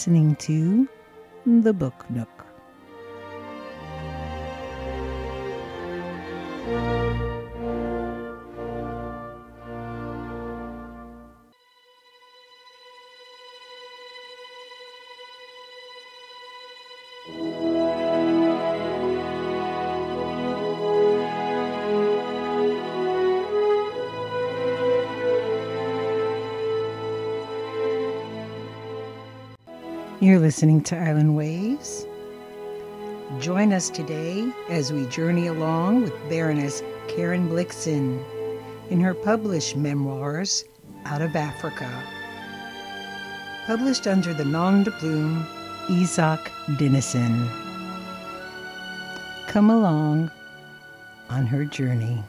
listening to The Book Nook. You're listening to Island Waves. Join us today as we journey along with Baroness Karen Blixen in her published memoirs, Out of Africa. Published under the nom de plume Isak Dinesen. Come along on her journey.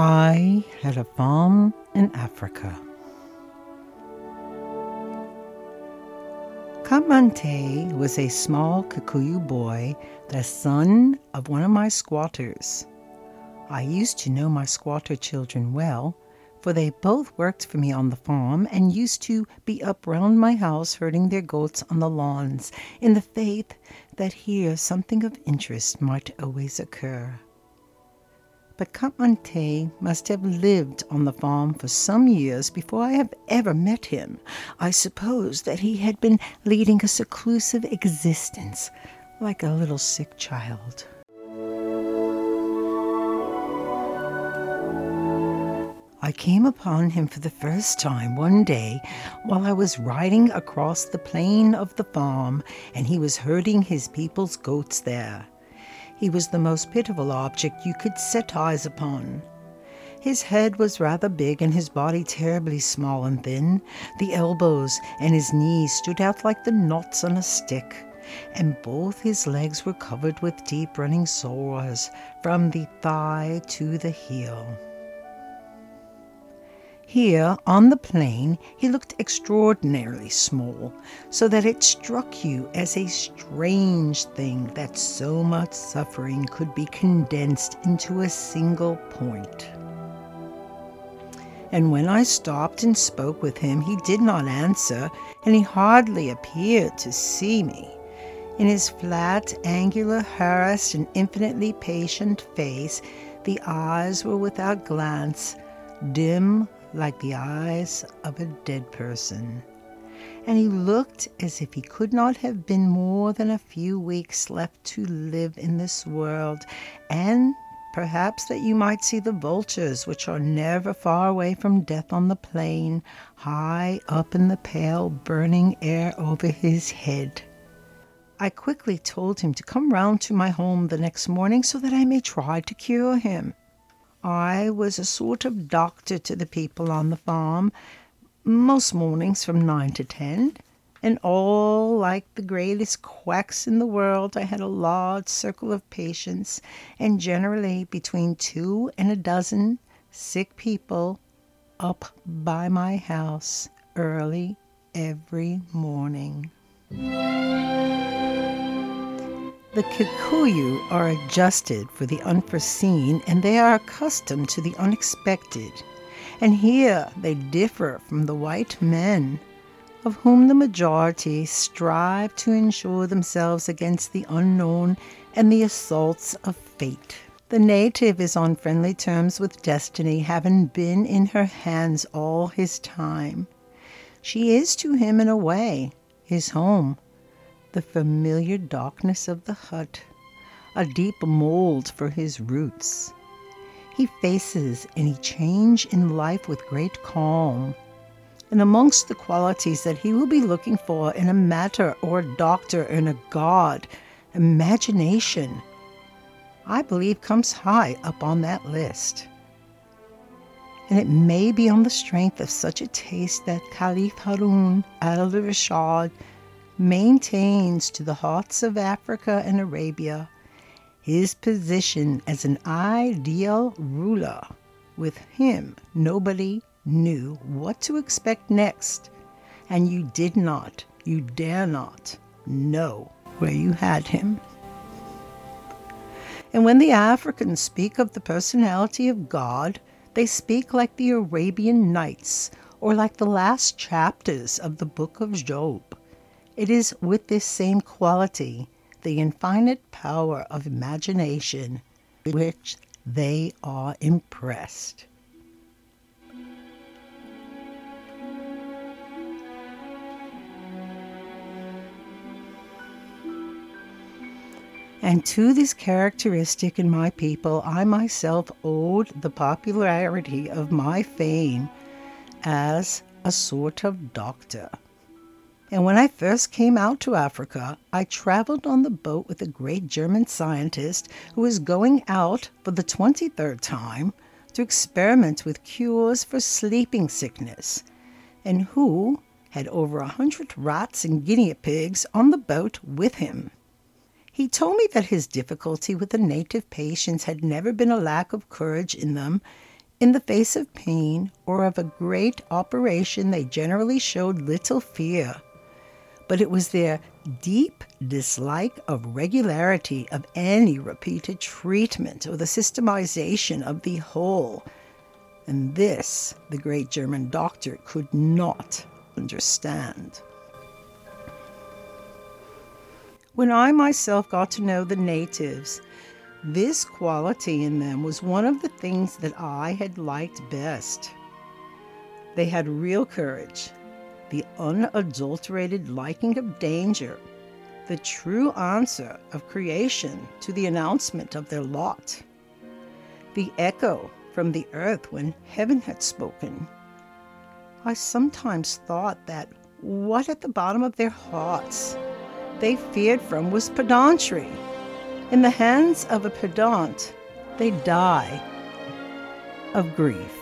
I had a farm in Africa. Kamante was a small Kikuyu boy, the son of one of my squatters. I used to know my squatter children well, for they both worked for me on the farm and used to be up round my house herding their goats on the lawns, in the faith that here something of interest might always occur but Kamante must have lived on the farm for some years before I have ever met him. I suppose that he had been leading a seclusive existence, like a little sick child. I came upon him for the first time one day while I was riding across the plain of the farm, and he was herding his people's goats there. He was the most pitiful object you could set eyes upon. His head was rather big and his body terribly small and thin. The elbows and his knees stood out like the knots on a stick, and both his legs were covered with deep running sores from the thigh to the heel. Here on the plain he looked extraordinarily small, so that it struck you as a strange thing that so much suffering could be condensed into a single point. And when I stopped and spoke with him, he did not answer, and he hardly appeared to see me. In his flat, angular, harassed, and infinitely patient face, the eyes were without glance, dim, like the eyes of a dead person, and he looked as if he could not have been more than a few weeks left to live in this world, and perhaps that you might see the vultures which are never far away from death on the plain, high up in the pale burning air over his head. I quickly told him to come round to my home the next morning so that I may try to cure him. I was a sort of doctor to the people on the farm, most mornings from nine to ten, and all like the greatest quacks in the world, I had a large circle of patients, and generally between two and a dozen sick people up by my house early every morning. The Kikuyu are adjusted for the unforeseen and they are accustomed to the unexpected. And here they differ from the white men, of whom the majority strive to insure themselves against the unknown and the assaults of fate. The native is on friendly terms with destiny, having been in her hands all his time. She is to him, in a way, his home the familiar darkness of the hut, a deep mold for his roots. He faces any change in life with great calm. And amongst the qualities that he will be looking for in a matter or a doctor and a god, imagination, I believe comes high up on that list. And it may be on the strength of such a taste that Caliph Harun al Rashid maintains to the hearts of Africa and Arabia his position as an ideal ruler. With him, nobody knew what to expect next, and you did not, you dare not know where you had him. And when the Africans speak of the personality of God, they speak like the Arabian Nights or like the last chapters of the book of Job. It is with this same quality, the infinite power of imagination, which they are impressed. And to this characteristic in my people, I myself owed the popularity of my fame as a sort of doctor. And when I first came out to Africa, I traveled on the boat with a great German scientist who was going out for the 23rd time to experiment with cures for sleeping sickness, and who had over a hundred rats and guinea pigs on the boat with him. He told me that his difficulty with the native patients had never been a lack of courage in them. In the face of pain or of a great operation, they generally showed little fear. But it was their deep dislike of regularity of any repeated treatment or the systemization of the whole. And this the great German doctor could not understand. When I myself got to know the natives, this quality in them was one of the things that I had liked best. They had real courage, the unadulterated liking of danger, the true answer of creation to the announcement of their lot, the echo from the earth when heaven had spoken. I sometimes thought that what at the bottom of their hearts they feared from was pedantry. In the hands of a pedant, they die of grief.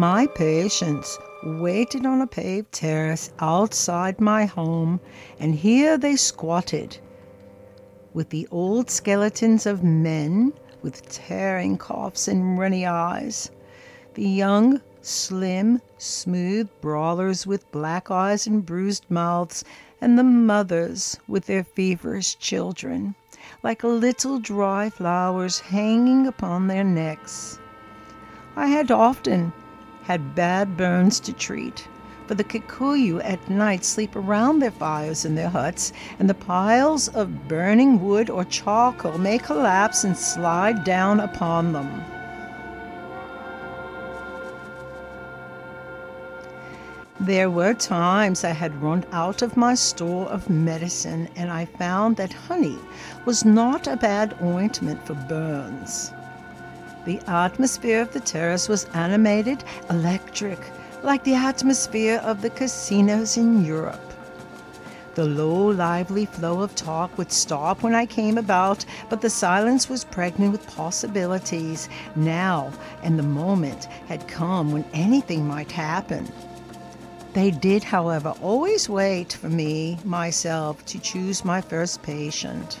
My patients waited on a paved terrace outside my home, and here they squatted with the old skeletons of men with tearing coughs and runny eyes, the young, slim, smooth brawlers with black eyes and bruised mouths, and the mothers with their feverish children, like little dry flowers hanging upon their necks. I had often had bad burns to treat. For the Kikuyu at night sleep around their fires in their huts, and the piles of burning wood or charcoal may collapse and slide down upon them. There were times I had run out of my store of medicine, and I found that honey was not a bad ointment for burns. The atmosphere of the terrace was animated, electric, like the atmosphere of the casinos in Europe. The low, lively flow of talk would stop when I came about, but the silence was pregnant with possibilities. Now and the moment had come when anything might happen. They did, however, always wait for me, myself, to choose my first patient.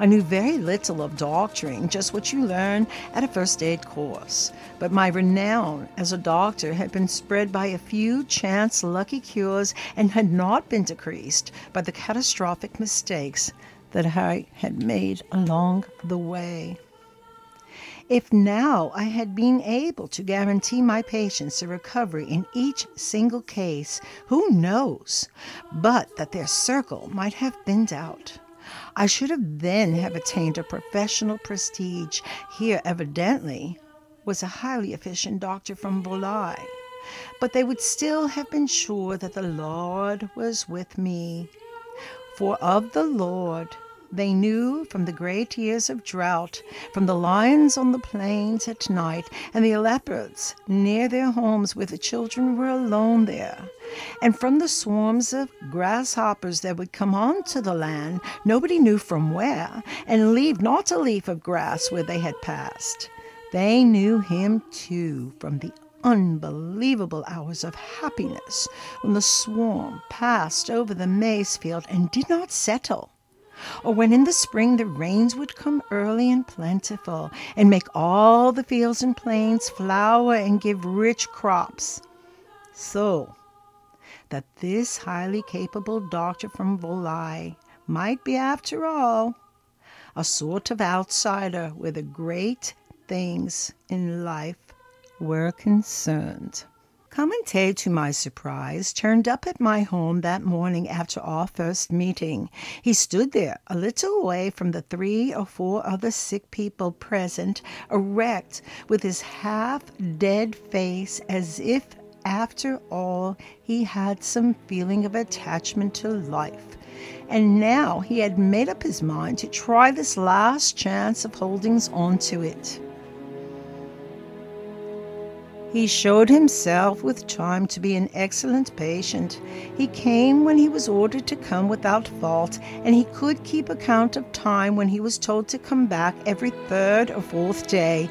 I knew very little of doctoring, just what you learn at a first aid course. But my renown as a doctor had been spread by a few chance lucky cures and had not been decreased by the catastrophic mistakes that I had made along the way. If now I had been able to guarantee my patients a recovery in each single case, who knows but that their circle might have thinned out? I should have then have attained a professional prestige. Here, evidently, was a highly efficient doctor from Volai, but they would still have been sure that the Lord was with me. For of the Lord they knew from the great years of drought, from the lions on the plains at night, and the leopards near their homes where the children were alone there, and from the swarms of grasshoppers that would come onto the land, nobody knew from where, and leave not a leaf of grass where they had passed. They knew him too from the unbelievable hours of happiness when the swarm passed over the maize field and did not settle or when in the spring the rains would come early and plentiful, and make all the fields and plains flower and give rich crops. So that this highly capable doctor from Volai might be, after all, a sort of outsider where the great things in life were concerned. Kamante, to my surprise, turned up at my home that morning after our first meeting. He stood there, a little way from the three or four other sick people present, erect, with his half dead face, as if, after all, he had some feeling of attachment to life. And now he had made up his mind to try this last chance of holding on to it. He showed himself with time to be an excellent patient. He came when he was ordered to come without fault, and he could keep account of time when he was told to come back every third or fourth day,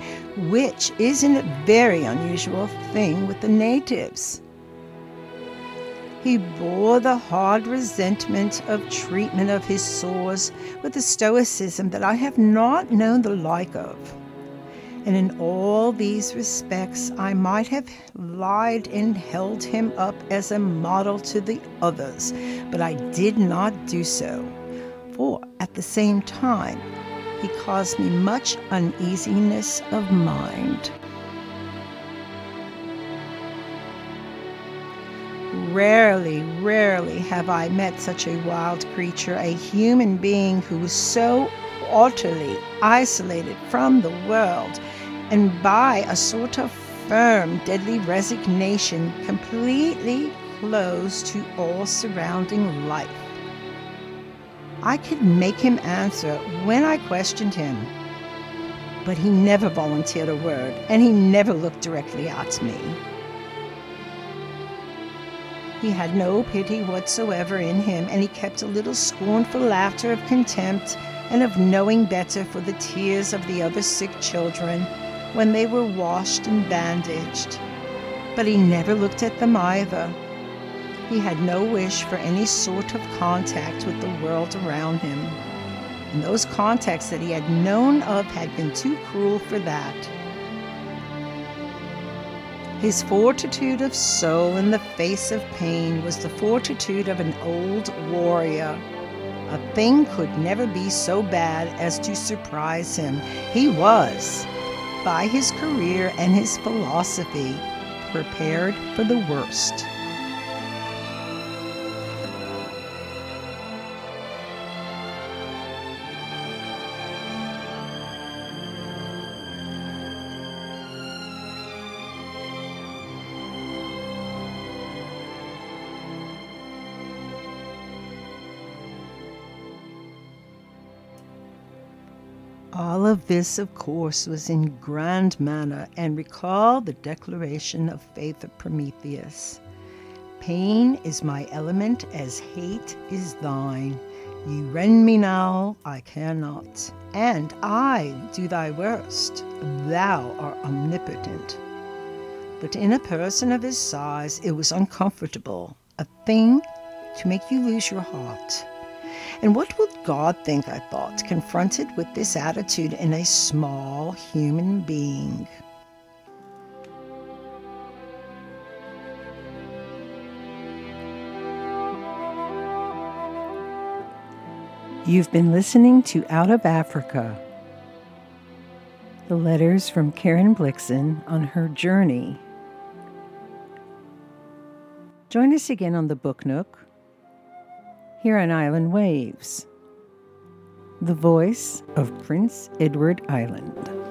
which isn't a very unusual thing with the natives. He bore the hard resentment of treatment of his sores with a stoicism that I have not known the like of and in all these respects I might have lied and held him up as a model to the others, but I did not do so, for at the same time he caused me much uneasiness of mind. Rarely, rarely have I met such a wild creature, a human being who was so utterly isolated from the world and by a sort of firm, deadly resignation, completely closed to all surrounding life. I could make him answer when I questioned him, but he never volunteered a word, and he never looked directly at me. He had no pity whatsoever in him, and he kept a little scornful laughter of contempt and of knowing better for the tears of the other sick children when they were washed and bandaged. But he never looked at them either. He had no wish for any sort of contact with the world around him. And those contacts that he had known of had been too cruel for that. His fortitude of soul in the face of pain was the fortitude of an old warrior. A thing could never be so bad as to surprise him. He was, by his career and his philosophy, prepared for the worst. All of this, of course, was in grand manner and recalled the declaration of faith of Prometheus. Pain is my element as hate is thine. You rend me now, I cannot, and I do thy worst. Thou art omnipotent. But in a person of his size, it was uncomfortable, a thing to make you lose your heart. And what would God think, I thought, confronted with this attitude in a small human being? You've been listening to Out of Africa. The letters from Karen Blixen on her journey. Join us again on the Book Nook here on Island Waves, the voice of Prince Edward Island.